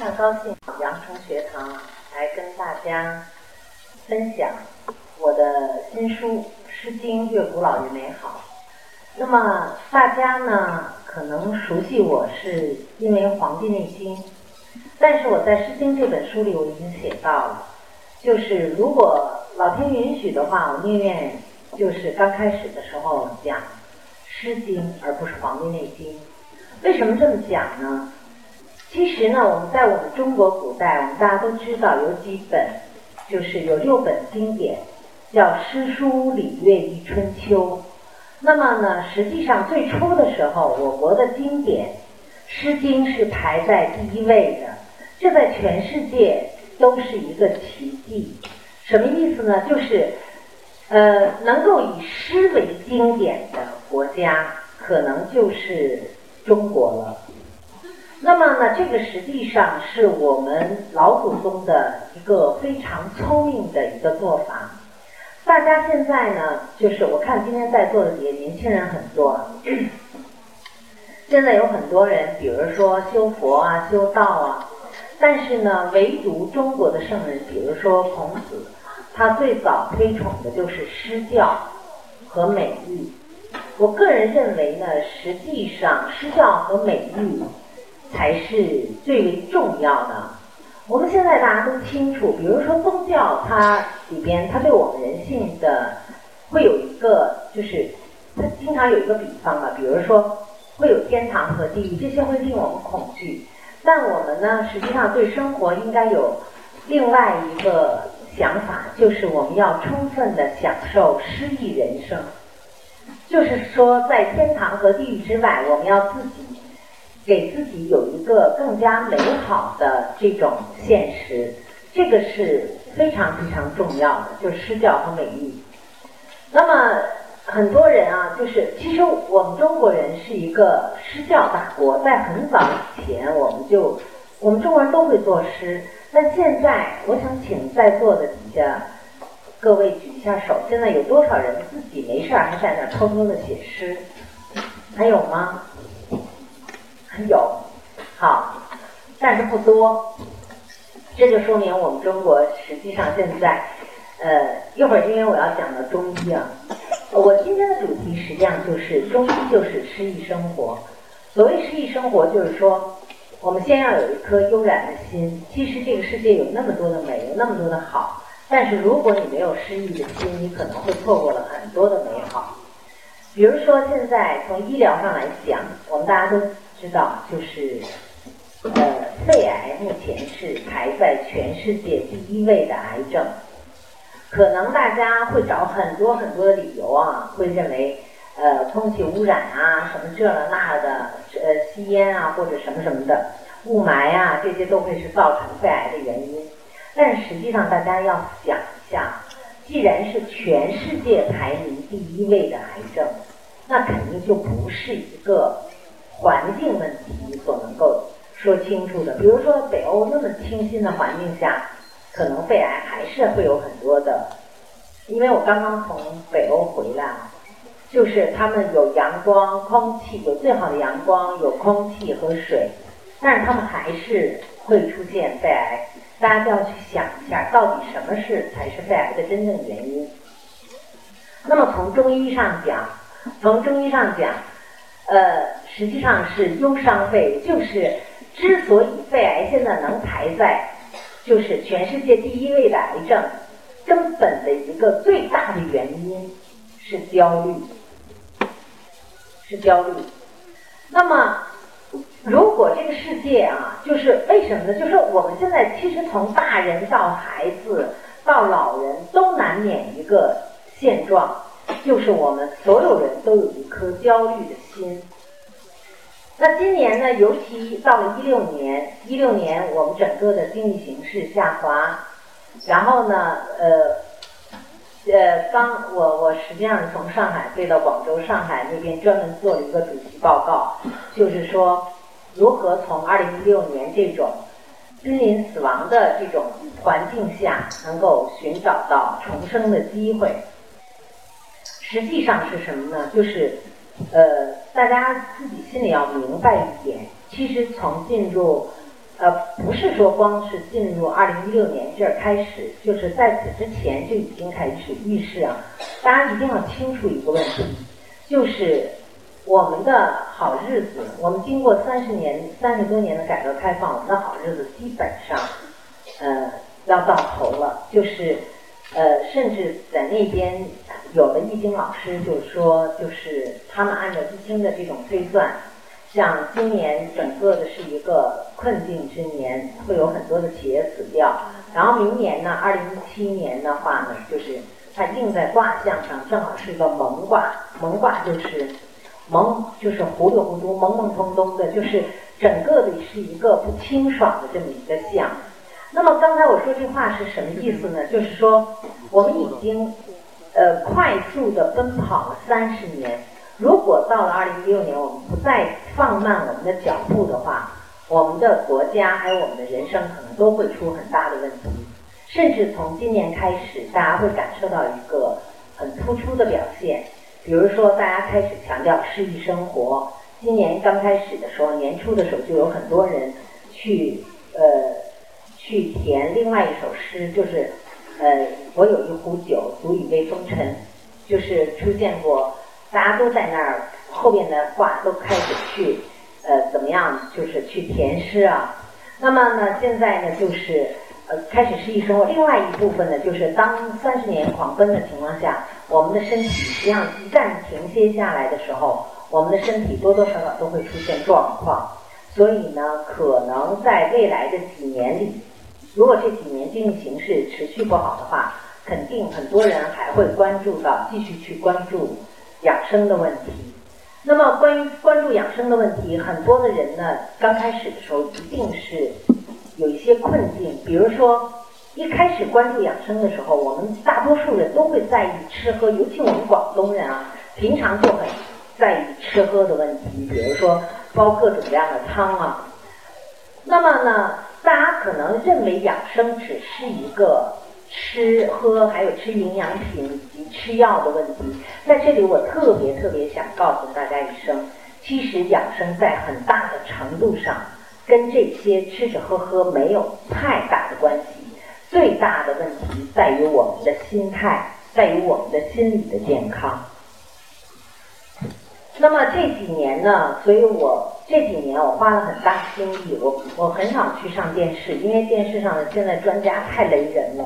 常高兴阳城学堂来跟大家分享我的新书《诗经》，越古老越美好。那么大家呢可能熟悉我是因为《黄帝内经》，但是我在《诗经》这本书里我已经写到了，就是如果老天允许的话，我宁愿就是刚开始的时候讲《诗经》，而不是《黄帝内经》。为什么这么讲呢？其实呢，我们在我们中国古代，我们大家都知道有几本，就是有六本经典，叫《诗》《书》《礼》《乐》《易》《春秋》。那么呢，实际上最初的时候，我国的经典《诗经》是排在第一位的，这在全世界都是一个奇迹。什么意思呢？就是呃，能够以诗为经典的国家，可能就是中国了。那么呢，这个实际上是我们老祖宗的一个非常聪明的一个做法。大家现在呢，就是我看今天在座的也年轻人很多，现在有很多人，比如说修佛啊、修道啊，但是呢，唯独中国的圣人，比如说孔子，他最早推崇的就是诗教和美育。我个人认为呢，实际上诗教和美育。才是最为重要的。我们现在大家都清楚，比如说宗教，它里边它对我们人性的会有一个，就是它经常有一个比方嘛，比如说会有天堂和地狱，这些会令我们恐惧。但我们呢，实际上对生活应该有另外一个想法，就是我们要充分的享受诗意人生。就是说，在天堂和地狱之外，我们要自己。给自己有一个更加美好的这种现实，这个是非常非常重要的，就是诗教和美育。那么很多人啊，就是其实我们中国人是一个诗教大国，在很早以前我们就我们中国人都会作诗，但现在我想请在座的底下各位举一下手，现在有多少人自己没事儿还在那偷偷的写诗？还有吗？有，好，但是不多，这就说明我们中国实际上现在，呃，一会儿因为我要讲到中医啊，我今天的主题实际上就是中医就是诗意生活。所谓诗意生活，就是说我们先要有一颗悠然的心。其实这个世界有那么多的美，有那么多的好，但是如果你没有诗意的心，你可能会错过了很多的美好。比如说现在从医疗上来讲，我们大家都。知道，就是呃，肺癌目前是排在全世界第一位的癌症。可能大家会找很多很多的理由啊，会认为呃，空气污染啊，什么这了那的，呃，吸烟啊，或者什么什么的，雾霾啊，这些都会是造成肺癌的原因。但实际上，大家要想一下，既然是全世界排名第一位的癌症，那肯定就不是一个。环境问题所能够说清楚的，比如说北欧那么清新的环境下，可能肺癌还是会有很多的。因为我刚刚从北欧回来，就是他们有阳光、空气，有最好的阳光、有空气和水，但是他们还是会出现肺癌。大家就要去想一下，到底什么是才是肺癌的真正原因？那么从中医上讲，从中医上讲。呃，实际上是忧伤肺，就是之所以肺癌现在能排在就是全世界第一位的癌症，根本的一个最大的原因是焦虑，是焦虑。那么，如果这个世界啊，就是为什么呢？就是我们现在其实从大人到孩子到老人都难免一个现状。就是我们所有人都有一颗焦虑的心。那今年呢，尤其到了一六年，一六年我们整个的经济形势下滑，然后呢，呃，呃，刚我我实际上是从上海飞到广州，上海那边专门做了一个主题报告，就是说如何从二零一六年这种濒临死亡的这种环境下，能够寻找到重生的机会。实际上是什么呢？就是，呃，大家自己心里要明白一点，其实从进入，呃，不是说光是进入二零一六年这儿开始，就是在此之前就已经开始预示啊。大家一定要清楚一个问题，就是我们的好日子，我们经过三十年、三十多年的改革开放，我们的好日子基本上，呃，要到头了。就是呃，甚至在那边有的易经老师就说，就是他们按照易经的这种推算。像今年整个的是一个困境之年，会有很多的企业死掉。然后明年呢，二零一七年的话呢，就是它印在卦象上，正好是一个蒙卦。蒙卦就是蒙，就是糊里糊涂、懵懵懂懂的，就是整个的是一个不清爽的这么一个象。那么刚才我说这话是什么意思呢？就是说我们已经呃快速的奔跑了三十年。如果到了二零一六年，我们不再放慢我们的脚步的话，我们的国家还有我们的人生可能都会出很大的问题。甚至从今年开始，大家会感受到一个很突出的表现，比如说大家开始强调诗意生活。今年刚开始的时候，年初的时候就有很多人去呃去填另外一首诗，就是呃我有一壶酒，足以慰风尘，就是出现过。大家都在那儿，后边的话都开始去，呃，怎么样？就是去填诗啊。那么呢，现在呢，就是呃，开始诗意生活。另外一部分呢，就是当三十年狂奔的情况下，我们的身体实际上一旦停歇下来的时候，我们的身体多多少少都会出现状况。所以呢，可能在未来的几年里，如果这几年经济形势持续不好的话，肯定很多人还会关注到，继续去关注。养生的问题，那么关于关注养生的问题，很多的人呢，刚开始的时候一定是有一些困境。比如说，一开始关注养生的时候，我们大多数人都会在意吃喝，尤其我们广东人啊，平常就很在意吃喝的问题。比如说煲各种各样的汤啊，那么呢，大家可能认为养生只是一个。吃喝还有吃营养品以及吃药的问题，在这里我特别特别想告诉大家一声，其实养生在很大的程度上跟这些吃吃喝喝没有太大的关系，最大的问题在于我们的心态，在于我们的心理的健康。那么这几年呢，所以我这几年我花了很大精力，我我很少去上电视，因为电视上的现在专家太雷人了。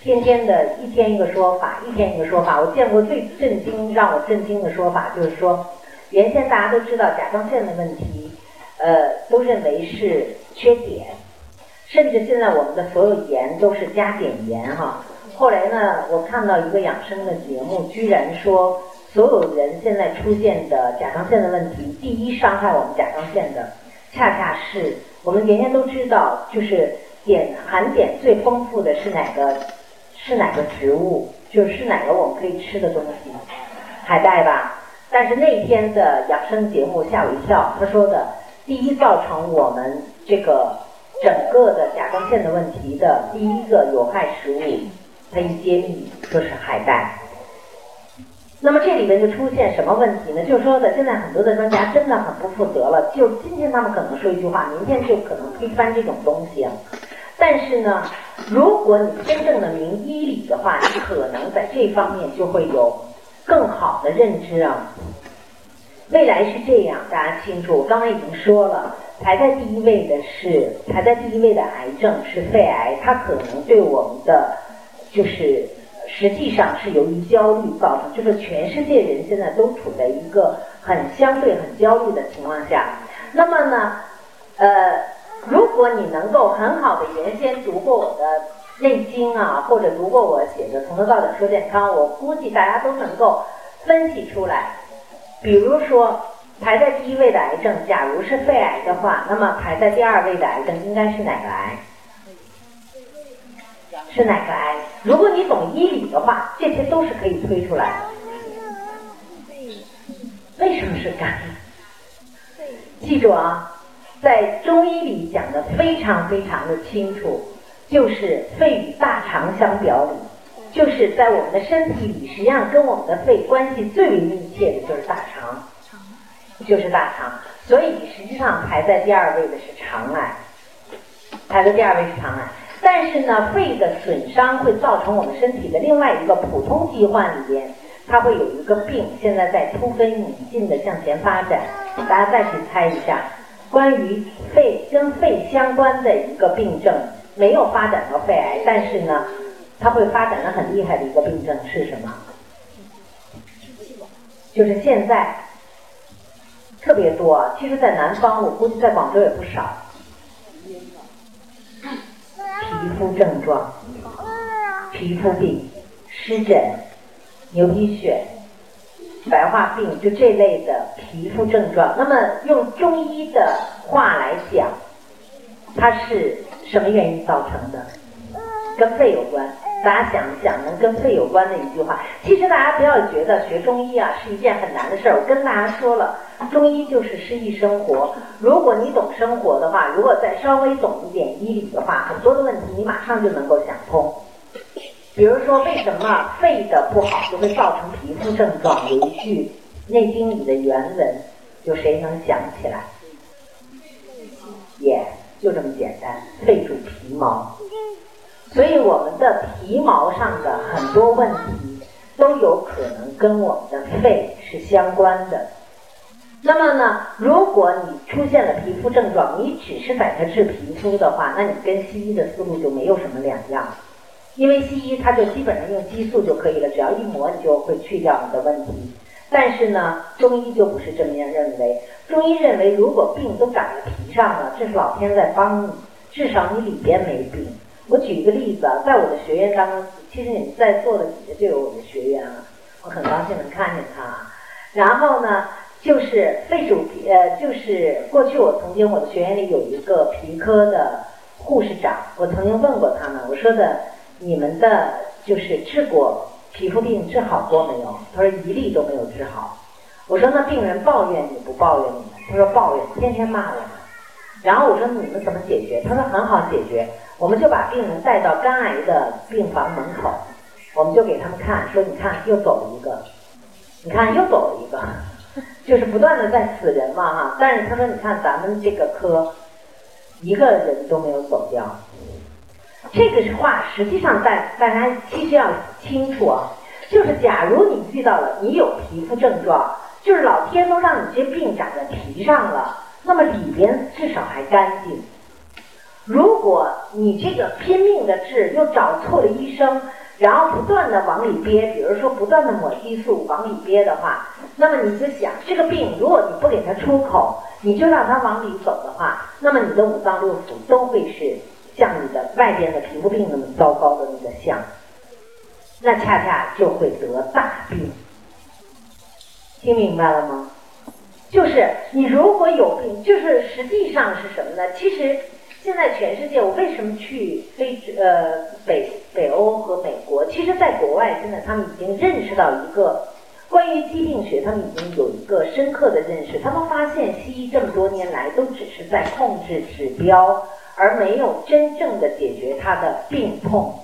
天天的一天一个说法，一天一个说法。我见过最震惊、让我震惊的说法，就是说，原先大家都知道甲状腺的问题，呃，都认为是缺碘，甚至现在我们的所有盐都是加碘盐哈。后来呢，我看到一个养生的节目，居然说，所有人现在出现的甲状腺的问题，第一伤害我们甲状腺的，恰恰是我们原先都知道，就是碘含碘最丰富的是哪个？是哪个植物？就是哪个我们可以吃的东西？海带吧。但是那天的养生节目吓我一跳，他说的第一造成我们这个整个的甲状腺的问题的第一个有害食物，他一揭秘就是海带。那么这里面就出现什么问题呢？就是说的现在很多的专家真的很不负责了，就今天他们可能说一句话，明天就可能推翻这种东西。但是呢，如果你真正的明医理的话，你可能在这方面就会有更好的认知啊。未来是这样，大家清楚。我刚才已经说了，排在第一位的是排在第一位的癌症是肺癌，它可能对我们的就是实际上是由于焦虑造成，就是全世界人现在都处在一个很相对很焦虑的情况下。那么呢，呃。如果你能够很好的原先读过我的《内经》啊，或者读过我写的《从头到脚说健康》，我估计大家都能够分析出来。比如说，排在第一位的癌症，假如是肺癌的话，那么排在第二位的癌症应该是哪个癌？是哪个癌？如果你懂医理的话，这些都是可以推出来的。为什么是肝？记住啊。在中医里讲的非常非常的清楚，就是肺与大肠相表里，就是在我们的身体里，实际上跟我们的肺关系最为密切的就是大肠，就是大肠。所以实际上排在第二位的是肠癌。排在第二位是肠癌。但是呢，肺的损伤会造成我们身体的另外一个普通疾患里边，它会有一个病，现在在突飞猛进的向前发展。大家再去猜一下，关于肺跟肺相关的一个病症，没有发展到肺癌，但是呢，它会发展的很厉害的一个病症是什么？就是现在特别多，其实，在南方，我估计在广州也不少。皮肤症状、皮肤病、湿疹、牛皮癣、白化病，就这类的皮肤症状。那么用中医的话来讲，它是什么原因造成的？跟肺有关。大家想一想，能跟肺有关的一句话。其实大家不要觉得学中医啊是一件很难的事儿。我跟大家说了，中医就是诗意生活。如果你懂生活的话，如果再稍微懂一点医理的话，很多的问题你马上就能够想通。比如说，为什么肺的不好就会造成皮肤症状？有一句《内经》里的原文，有谁能想起来？也就这么简单，肺主皮毛。所以我们的皮毛上的很多问题都有可能跟我们的肺是相关的。那么呢，如果你出现了皮肤症状，你只是在这治皮肤的话，那你跟西医的思路就没有什么两样。因为西医它就基本上用激素就可以了，只要一抹你就会去掉你的问题。但是呢，中医就不是这么样认为。中医认为，如果病都长在皮上了，这是老天在帮你，至少你里边没病。我举一个例子啊，在我的学员当中，其实你们在座的几个就有我的学员啊，我很高兴能看见他。然后呢，就是肺主皮，呃，就是过去我曾经我的学员里有一个皮科的护士长，我曾经问过他们，我说的你们的就是治过皮肤病治好过没有？他说一例都没有治好。我说那病人抱怨你不抱怨你？他说抱怨，天天骂我们。然后我说你们怎么解决？他说很好解决，我们就把病人带到肝癌的病房门口，我们就给他们看，说你看又走了一个，你看又走了一个，就是不断的在死人嘛哈。但是他说你看咱们这个科，一个人都没有走掉。这个是话，实际上大大家其实要清楚啊，就是假如你遇到了你有皮肤症状，就是老天都让你这病长在皮上了。那么里边至少还干净。如果你这个拼命的治，又找错了医生，然后不断的往里憋，比如说不断的抹激素往里憋的话，那么你就想，这个病如果你不给它出口，你就让它往里走的话，那么你的五脏六腑都会是像你的外边的皮肤病那么糟糕的那个相，那恰恰就会得大病。听明白了吗？就是你如果有病，就是实际上是什么呢？其实现在全世界，我为什么去非呃北北欧和美国？其实，在国外现在他们已经认识到一个关于疾病学，他们已经有一个深刻的认识。他们发现西医这么多年来都只是在控制指标，而没有真正的解决他的病痛。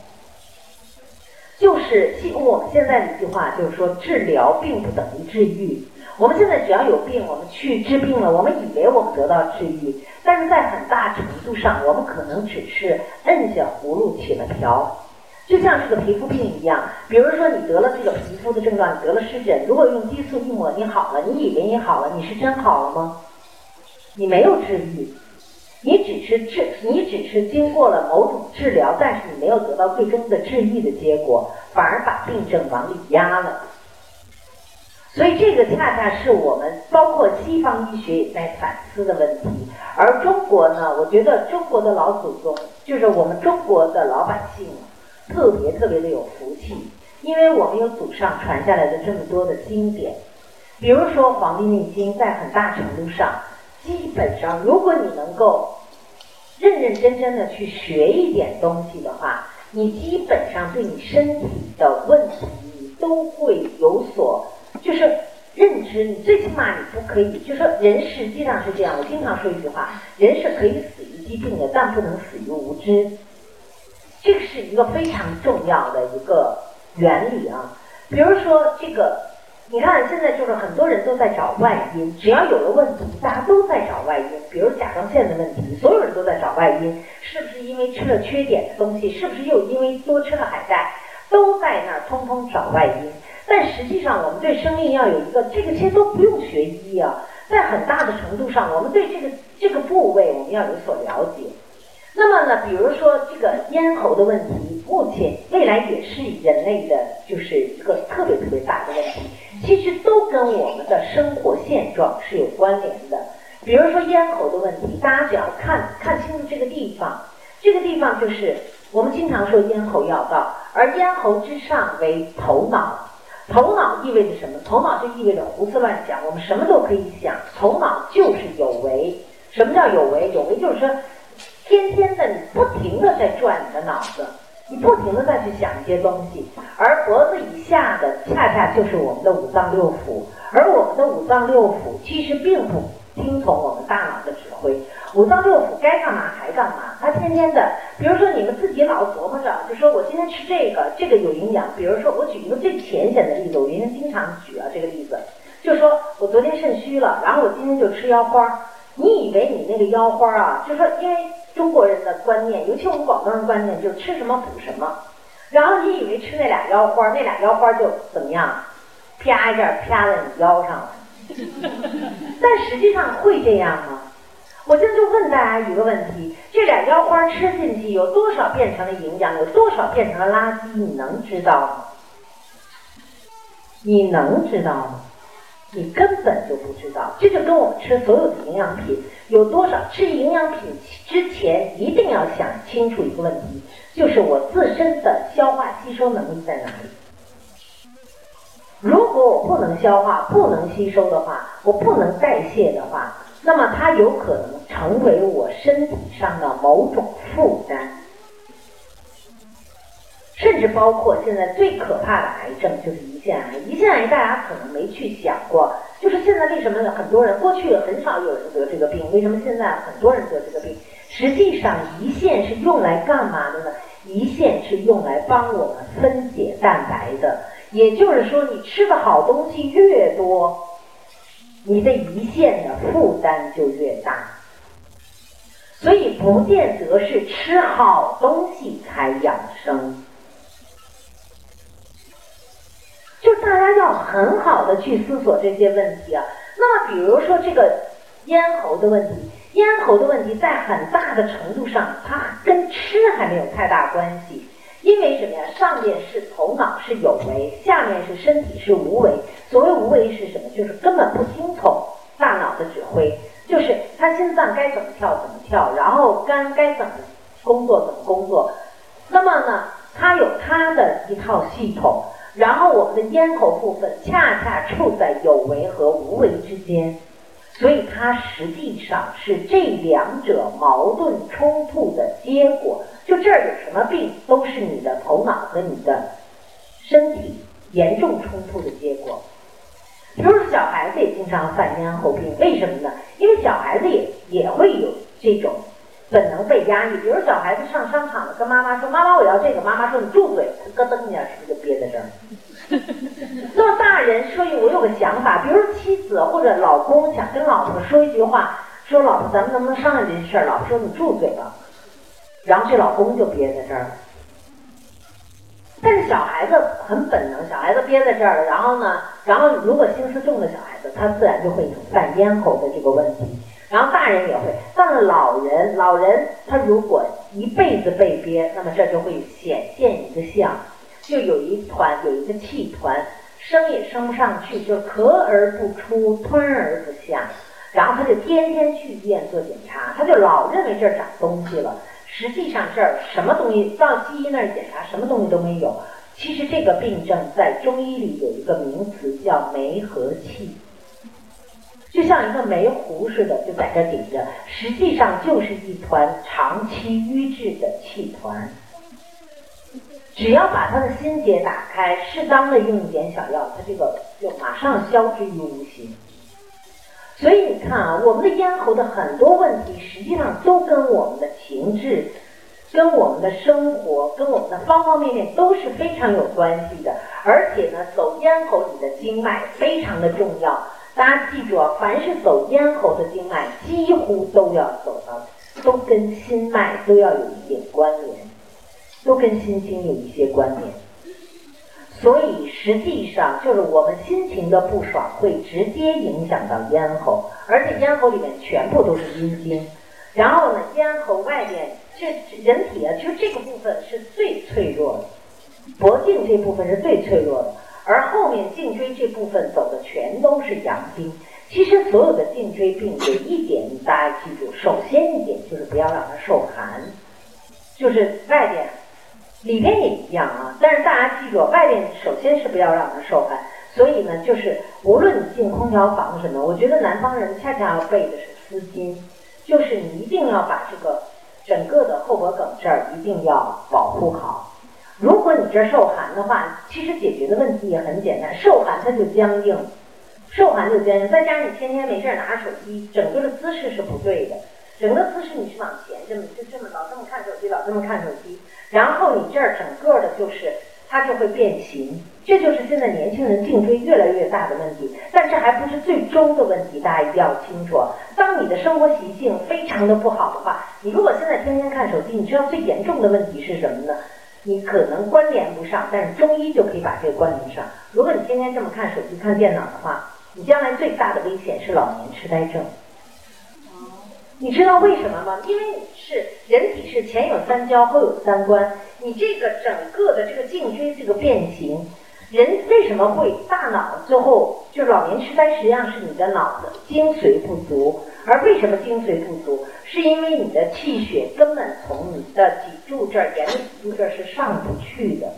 就是我们现在的一句话，就是说治疗并不等于治愈。我们现在只要有病，我们去治病了，我们以为我们得到治愈，但是在很大程度上，我们可能只是摁下葫芦起了瓢，就像是个皮肤病一样。比如说你得了这个皮肤的症状，你得了湿疹，如果用激素一抹你好了，你以为你好了，你是真好了吗？你没有治愈，你只是治，你只是经过了某种治疗，但是你没有得到最终的治愈的结果，反而把病症往里压了。所以这个恰恰是我们包括西方医学也在反思的问题，而中国呢，我觉得中国的老祖宗就是我们中国的老百姓，特别特别的有福气，因为我们有祖上传下来的这么多的经典，比如说《黄帝内经》，在很大程度上，基本上如果你能够认认真真的去学一点东西的话，你基本上对你身体的问题，都会有所。就是认知，你最起码你不可以，就说人实际上是这样。我经常说一句话，人是可以死于疾病的，但不能死于无知。这个是一个非常重要的一个原理啊。比如说这个你看现在就是很多人都在找外因，只要有了问题，大家都在找外因。比如甲状腺的问题，所有人都在找外因，是不是因为吃了缺碘的东西？是不是又因为多吃了海带？都在那儿通通找外因。但实际上，我们对生命要有一个，这个其实都不用学医啊，在很大的程度上，我们对这个这个部位我们要有所了解。那么呢，比如说这个咽喉的问题，目前未来也是人类的，就是一个特别特别大的问题。其实都跟我们的生活现状是有关联的。比如说咽喉的问题，大家只要看看清楚这个地方，这个地方就是我们经常说咽喉要道，而咽喉之上为头脑。头脑意味着什么？头脑就意味着胡思乱想，我们什么都可以想。头脑就是有为。什么叫有为？有为就是说。天天的，你不停的在转你的脑子，你不停的再去想一些东西，而脖子以下的恰恰就是我们的五脏六腑，而我们的五脏六腑其实并不听从我们大脑的指挥，五脏六腑该干嘛还干嘛，他天天的，比如说你们自己老琢磨着，就说我今天吃这个，这个有营养，比如说我举一个最浅显的例子，我原先经常举啊这个例子，就说我昨天肾虚了，然后我今天就吃腰花，你以为你那个腰花啊，就说因为。中国人的观念，尤其我们广东人观念，就吃什么补什么。然后你以为吃那俩腰花，那俩腰花就怎么样？啪一下啪在你腰上了。但实际上会这样吗？我现在就问大家一个问题：这俩腰花吃进去，有多少变成了营养？有多少变成了垃圾？你能知道吗？你能知道吗？你根本就不知道。这就跟我们吃所有的营养品。有多少吃营养品之前一定要想清楚一个问题，就是我自身的消化吸收能力在哪里？如果我不能消化、不能吸收的话，我不能代谢的话，那么它有可能成为我身体上的某种负担。甚至包括现在最可怕的癌症就是胰腺癌。胰腺癌大家可能没去想过，就是现在为什么很多人过去很少有人得这个病，为什么现在很多人得这个病？实际上，胰腺是用来干嘛的呢？胰腺是用来帮我们分解蛋白的。也就是说，你吃的好东西越多，你的胰腺的负担就越大。所以，不见得是吃好东西才养生。就大家要很好的去思索这些问题啊。那么，比如说这个咽喉的问题，咽喉的问题在很大的程度上，它跟吃还没有太大关系。因为什么呀？上面是头脑是有为，下面是身体是无为。所谓无为是什么？就是根本不听从大脑的指挥，就是他心脏该怎么跳怎么跳，然后肝该怎么工作怎么工作。那么呢，他有他的一套系统。然后我们的咽喉部分恰恰处在有为和无为之间，所以它实际上是这两者矛盾冲突的结果。就这儿有什么病，都是你的头脑和你的身体严重冲突的结果。比如说小孩子也经常犯咽喉病，为什么呢？因为小孩子也也会有这种。本能被压抑，比如小孩子上商场了，跟妈妈说：“妈妈，我要这个。”妈妈说：“你住嘴！”咯噔一下，是不是就憋在这儿？那么大人说：“我有个想法，比如说妻子或者老公想跟老婆说一句话，说老婆，咱们能不能商量这件事儿？”老婆说：“你住嘴吧。”然后这老公就憋在这儿了。但是小孩子很本能，小孩子憋在这儿了，然后呢，然后如果心思重的小孩子，他自然就会犯咽喉的这个问题。然后大人也会，但是老人，老人他如果一辈子被憋，那么这就会显现一个象，就有一团有一个气团，生也生不上去，就咳而不出，吞而不下，然后他就天天去医院做检查，他就老认为这儿长东西了，实际上这儿什么东西到西医那儿检查什么东西都没有，其实这个病症在中医里有一个名词叫梅核气。就像一个煤糊似的，就在这顶着，实际上就是一团长期淤滞的气团。只要把他的心结打开，适当的用一点小药，他这个就马上消之于无形。所以你看啊，我们的咽喉的很多问题，实际上都跟我们的情志、跟我们的生活、跟我们的方方面面都是非常有关系的。而且呢，走咽喉里的经脉非常的重要。大家记住啊，凡是走咽喉的经脉，几乎都要走到，都跟心脉都要有一点关联，都跟心经有一些关联。所以实际上就是我们心情的不爽会直接影响到咽喉，而且咽喉里面全部都是阴经。然后呢，咽喉外边，这人体啊，就这个部分是最脆弱的，脖颈这部分是最脆弱的，而后面颈椎这部分走的全都是阳经。其实所有的颈椎病有一点，大家记住，首先一点就是不要让它受寒，就是外边。里边也一样啊，但是大家记住，外边首先是不要让它受寒，所以呢，就是无论你进空调房什么，我觉得南方人恰恰要备的是丝巾，就是你一定要把这个整个的后脖梗这儿一定要保护好。如果你这受寒的话，其实解决的问题也很简单，受寒它就僵硬，受寒就僵硬，再加上你天天没事儿拿着手机，整个的姿势是不对的，整个姿势你是往前这么就这么老这么看手机，老这么看手机。然后你这儿整个的就是它就会变形，这就是现在年轻人颈椎越来越大的问题。但这还不是最终的问题，大家一定要清楚。当你的生活习性非常的不好的话，你如果现在天天看手机，你知道最严重的问题是什么呢？你可能关联不上，但是中医就可以把这个关联上。如果你天天这么看手机、看电脑的话，你将来最大的危险是老年痴呆症。你知道为什么吗？因为你是人体是前有三焦后有三关，你这个整个的这个颈椎这个变形，人为什么会大脑最后就老年痴呆？实际上是你的脑子精髓不足，而为什么精髓不足？是因为你的气血根本从你的脊柱这儿沿着脊柱这儿是上不去的，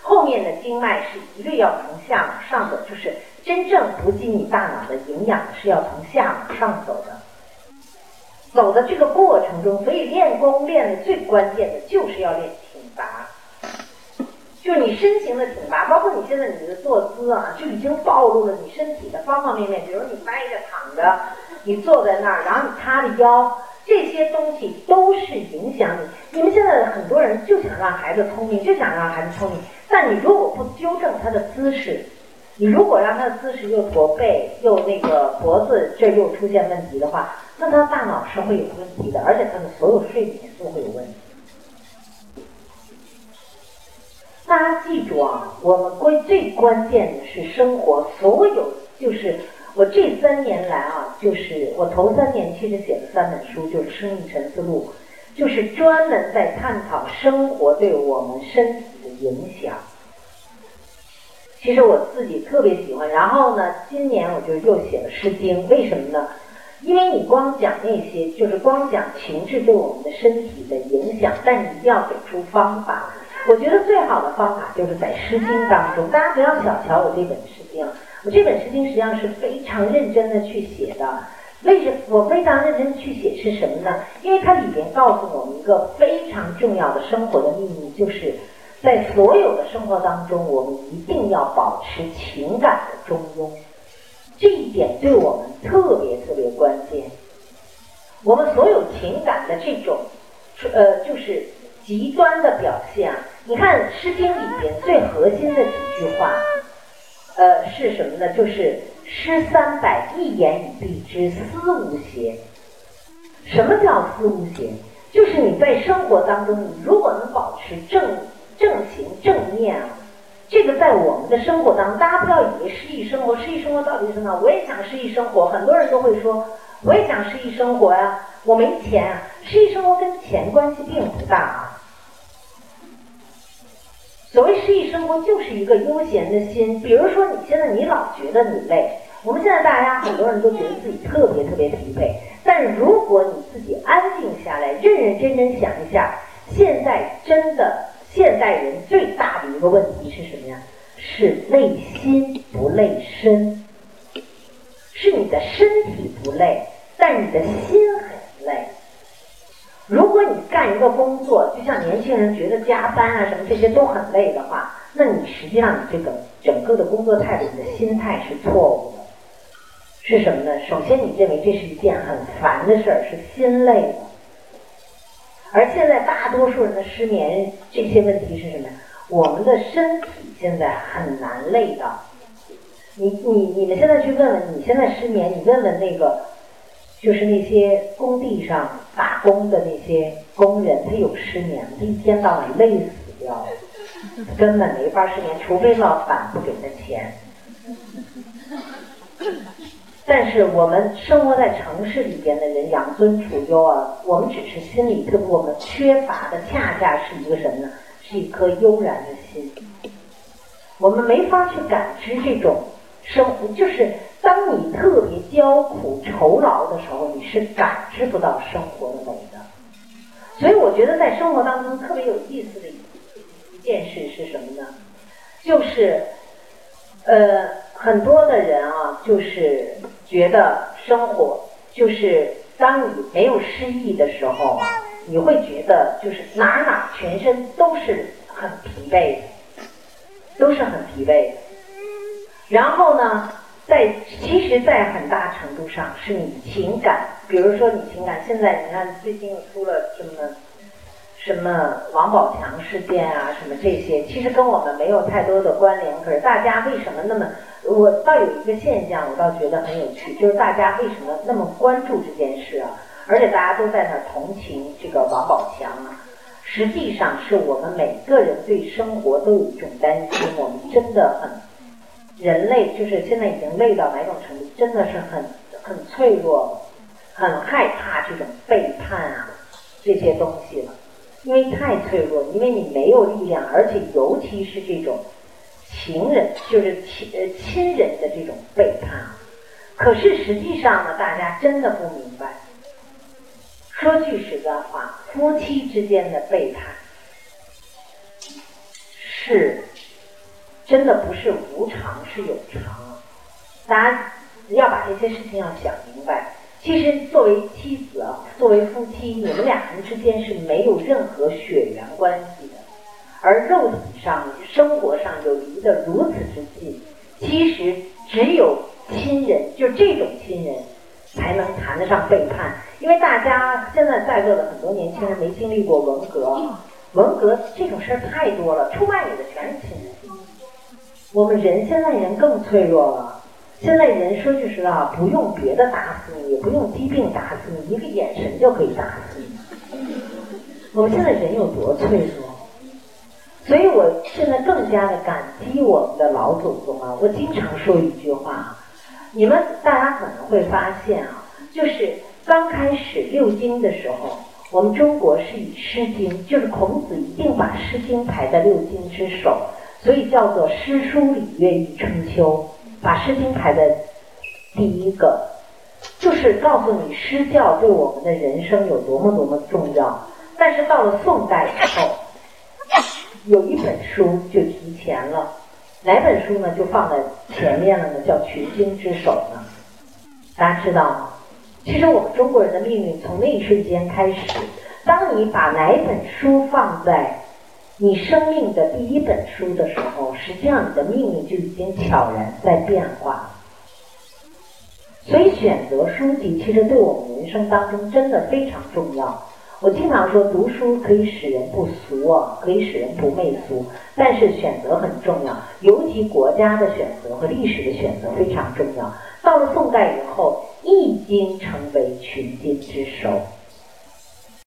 后面的经脉是一律要从下往上走，就是真正补给你大脑的营养是要从下往上走的。走的这个过程中，所以练功练的最关键的就是要练挺拔，就是你身形的挺拔，包括你现在你的坐姿啊，就已经暴露了你身体的方方面面。比如你歪着躺着，你坐在那儿，然后你塌着腰，这些东西都是影响你。你们现在很多人就想让孩子聪明，就想让孩子聪明，但你如果不纠正他的姿势，你如果让他的姿势又驼背，又那个脖子这又出现问题的话。那他大脑是会有问题的，而且他的所有睡眠都会有问题。大家记住啊，我们关最关键的是生活，所有就是我这三年来啊，就是我头三年其实写了三本书，就是《生命沉思录》，就是专门在探讨生活对我们身体的影响。其实我自己特别喜欢，然后呢，今年我就又写了《诗经》，为什么呢？因为你光讲那些，就是光讲情志对我们的身体的影响，但你一定要给出方法。我觉得最好的方法就是在《诗经》当中，大家不要小瞧我这本《诗经》。我这本《诗经》实际上是非常认真的去写的。为什么我非常认真去写是什么呢？因为它里面告诉我们一个非常重要的生活的秘密，就是在所有的生活当中，我们一定要保持情感的中庸。这一点对我们特别特别关键。我们所有情感的这种，呃，就是极端的表现啊。你看《诗经》里边最核心的几句话，呃，是什么呢？就是“诗三百，一言以蔽之，思无邪”。什么叫思无邪？就是你在生活当中，你如果能保持正正行正念啊。这个在我们的生活当中，大家不要以为诗意生活，诗意生活到底是什么？我也想诗意生活，很多人都会说，我也想诗意生活呀，我没钱啊。诗意生活跟钱关系并不大啊。所谓诗意生活，就是一个悠闲的心。比如说，你现在你老觉得你累，我们现在大家很多人都觉得自己特别特别疲惫，但如果你自己安静下来，认认真真想一下，现在真的。现代人最大的一个问题是什么呀？是累心不累身，是你的身体不累，但你的心很累。如果你干一个工作，就像年轻人觉得加班啊什么这些都很累的话，那你实际上你这个整个的工作态度、你的心态是错误的。是什么呢？首先，你认为这是一件很烦的事儿，是心累了。而现在大多数人的失眠，这些问题是什么？我们的身体现在很难累到。你你你们现在去问问，你现在失眠，你问问那个，就是那些工地上打工的那些工人，他有失眠吗？他一天到晚累死掉了，根本没法失眠，除非老板不给他钱。是我们生活在城市里边的人养尊处优啊，我们只是心里特我们缺乏的恰恰是一个什么呢？是一颗悠然的心。我们没法去感知这种。生活就是当你特别焦苦愁劳的时候，你是感知不到生活的美的。所以我觉得在生活当中特别有意思的一件事是什么呢？就是呃很多的人啊，就是觉得生活就是当你没有失意的时候，你会觉得就是哪哪全身都是很疲惫的，都是很疲惫的。然后呢，在其实，在很大程度上是你情感，比如说你情感，现在你看最近出了什么什么王宝强事件啊，什么这些，其实跟我们没有太多的关联。可是大家为什么那么？我倒有一个现象，我倒觉得很有趣，就是大家为什么那么关注这件事啊？而且大家都在那同情这个王宝强啊？实际上是我们每个人对生活都有一种担心，我们真的很。人类就是现在已经累到哪种程度？真的是很很脆弱，很害怕这种背叛啊这些东西了，因为太脆弱，因为你没有力量，而且尤其是这种情人，就是亲呃亲人的这种背叛。可是实际上呢，大家真的不明白。说句实在话，夫妻之间的背叛是。真的不是无常，是有常。大家要把这些事情要想明白。其实作为妻子啊，作为夫妻，你们两人之间是没有任何血缘关系的，而肉体上、生活上有离得如此之近，其实只有亲人，就这种亲人，才能谈得上背叛。因为大家现在在座的很多年轻人没经历过文革，文革这种事儿太多了，出卖你的全是亲人。我们人现在人更脆弱了。现在人说句实话，不用别的打死你，也不用疾病打死你，一个眼神就可以打死你。我们现在人有多脆弱？所以我现在更加的感激我们的老祖宗啊！我经常说一句话，你们大家可能会发现啊，就是刚开始六经的时候，我们中国是以《诗经》，就是孔子一定把《诗经》排在六经之首。所以叫做诗书礼乐易春秋，把《诗经》排在第一个，就是告诉你诗教对我们的人生有多么多么重要。但是到了宋代以后，有一本书就提前了，哪本书呢？就放在前面了呢？叫群经之首呢？大家知道吗？其实我们中国人的命运从那一瞬间开始，当你把哪本书放在。你生命的第一本书的时候，实际上你的命运就已经悄然在变化。所以选择书籍其实对我们人生当中真的非常重要。我经常说，读书可以使人不俗啊，可以使人不媚俗，但是选择很重要，尤其国家的选择和历史的选择非常重要。到了宋代以后，《易经》成为群经之首。